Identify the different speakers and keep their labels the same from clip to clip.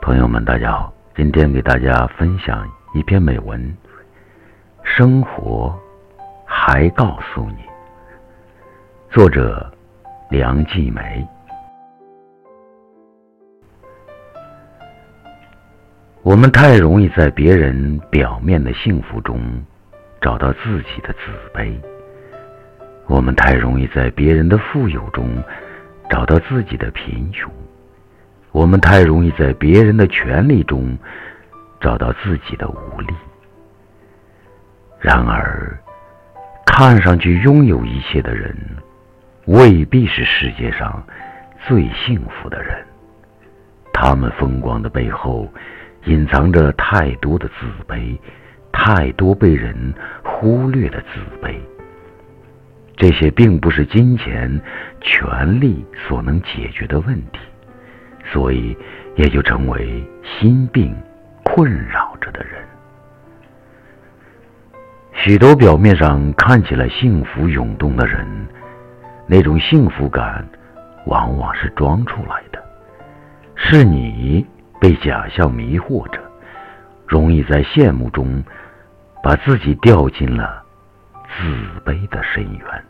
Speaker 1: 朋友们，大家好！今天给大家分享一篇美文：生活还告诉你。作者梁继梅。我们太容易在别人表面的幸福中找到自己的自卑，我们太容易在别人的富有中找到自己的贫穷。我们太容易在别人的权利中找到自己的无力。然而，看上去拥有一切的人，未必是世界上最幸福的人。他们风光的背后，隐藏着太多的自卑，太多被人忽略的自卑。这些并不是金钱、权力所能解决的问题。所以，也就成为心病困扰着的人。许多表面上看起来幸福涌动的人，那种幸福感往往是装出来的。是你被假象迷惑着，容易在羡慕中把自己掉进了自卑的深渊。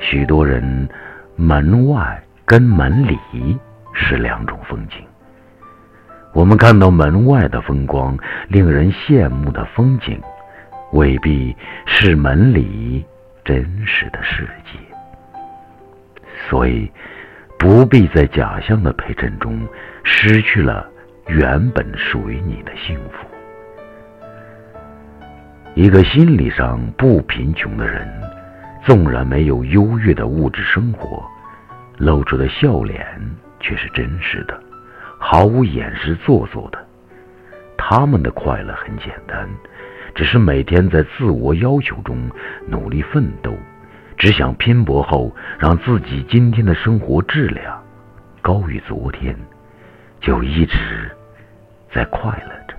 Speaker 1: 许多人门外。跟门里是两种风景。我们看到门外的风光，令人羡慕的风景，未必是门里真实的世界。所以，不必在假象的陪衬中失去了原本属于你的幸福。一个心理上不贫穷的人，纵然没有优越的物质生活。露出的笑脸却是真实的，毫无掩饰、做作的。他们的快乐很简单，只是每天在自我要求中努力奋斗，只想拼搏后让自己今天的生活质量高于昨天，就一直在快乐着，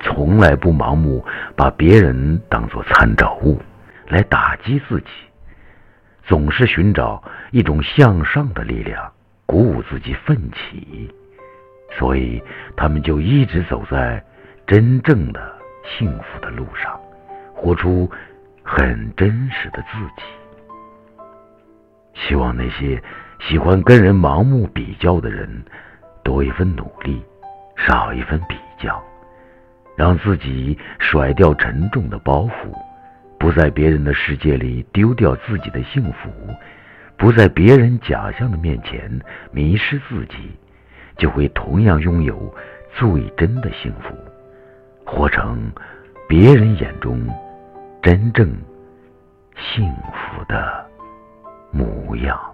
Speaker 1: 从来不盲目把别人当作参照物来打击自己。总是寻找一种向上的力量，鼓舞自己奋起，所以他们就一直走在真正的幸福的路上，活出很真实的自己。希望那些喜欢跟人盲目比较的人，多一份努力，少一份比较，让自己甩掉沉重的包袱。不在别人的世界里丢掉自己的幸福，不在别人假象的面前迷失自己，就会同样拥有最真的幸福，活成别人眼中真正幸福的模样。